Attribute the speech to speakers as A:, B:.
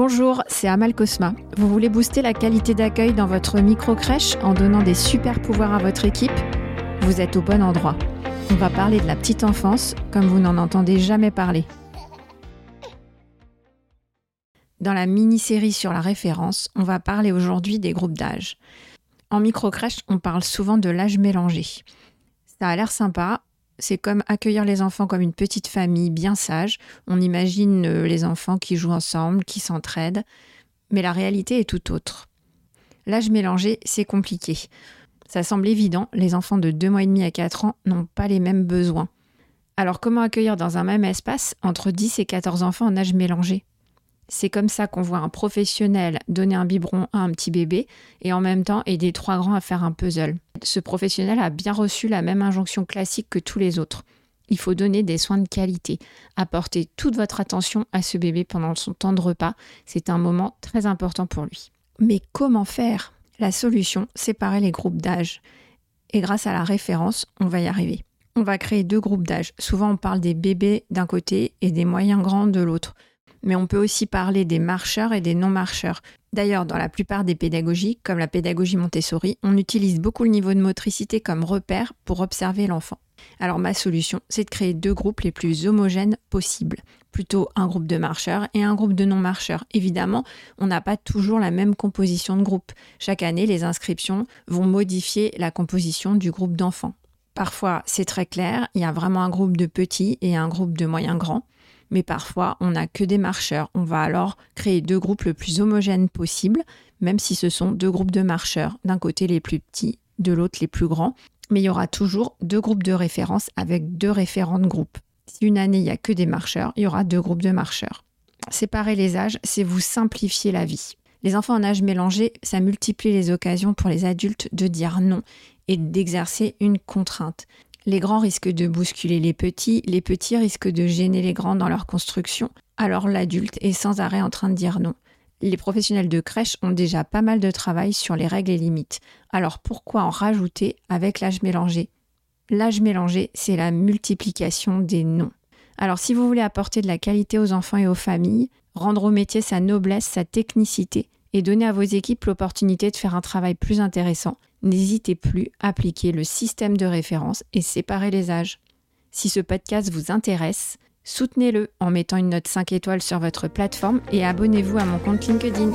A: Bonjour, c'est Amal Cosma. Vous voulez booster la qualité d'accueil dans votre micro-crèche en donnant des super pouvoirs à votre équipe? Vous êtes au bon endroit. On va parler de la petite enfance comme vous n'en entendez jamais parler. Dans la mini-série sur la référence, on va parler aujourd'hui des groupes d'âge. En micro-crèche, on parle souvent de l'âge mélangé. Ça a l'air sympa, c'est comme accueillir les enfants comme une petite famille bien sage. On imagine euh, les enfants qui jouent ensemble, qui s'entraident. Mais la réalité est tout autre. L'âge mélangé, c'est compliqué. Ça semble évident, les enfants de 2 mois et demi à 4 ans n'ont pas les mêmes besoins. Alors comment accueillir dans un même espace entre 10 et 14 enfants en âge mélangé? C'est comme ça qu'on voit un professionnel donner un biberon à un petit bébé et en même temps aider trois grands à faire un puzzle. Ce professionnel a bien reçu la même injonction classique que tous les autres. Il faut donner des soins de qualité, apporter toute votre attention à ce bébé pendant son temps de repas. C'est un moment très important pour lui. Mais comment faire? La solution, séparer les groupes d'âge. Et grâce à la référence, on va y arriver. On va créer deux groupes d'âge. Souvent, on parle des bébés d'un côté et des moyens grands de l'autre mais on peut aussi parler des marcheurs et des non-marcheurs. D'ailleurs, dans la plupart des pédagogies, comme la pédagogie Montessori, on utilise beaucoup le niveau de motricité comme repère pour observer l'enfant. Alors ma solution, c'est de créer deux groupes les plus homogènes possibles. Plutôt un groupe de marcheurs et un groupe de non-marcheurs. Évidemment, on n'a pas toujours la même composition de groupe. Chaque année, les inscriptions vont modifier la composition du groupe d'enfants. Parfois, c'est très clair, il y a vraiment un groupe de petits et un groupe de moyens grands mais parfois on n'a que des marcheurs. On va alors créer deux groupes le plus homogènes possible, même si ce sont deux groupes de marcheurs, d'un côté les plus petits, de l'autre les plus grands, mais il y aura toujours deux groupes de référence avec deux référents de groupe. Si une année il n'y a que des marcheurs, il y aura deux groupes de marcheurs. Séparer les âges, c'est vous simplifier la vie. Les enfants en âge mélangé, ça multiplie les occasions pour les adultes de dire non et d'exercer une contrainte. Les grands risquent de bousculer les petits, les petits risquent de gêner les grands dans leur construction, alors l'adulte est sans arrêt en train de dire non. Les professionnels de crèche ont déjà pas mal de travail sur les règles et limites. Alors pourquoi en rajouter avec l'âge mélangé? L'âge mélangé, c'est la multiplication des noms. Alors si vous voulez apporter de la qualité aux enfants et aux familles, rendre au métier sa noblesse, sa technicité, et donner à vos équipes l'opportunité de faire un travail plus intéressant, n'hésitez plus à appliquer le système de référence et séparer les âges. Si ce podcast vous intéresse, soutenez-le en mettant une note 5 étoiles sur votre plateforme et abonnez-vous à mon compte LinkedIn.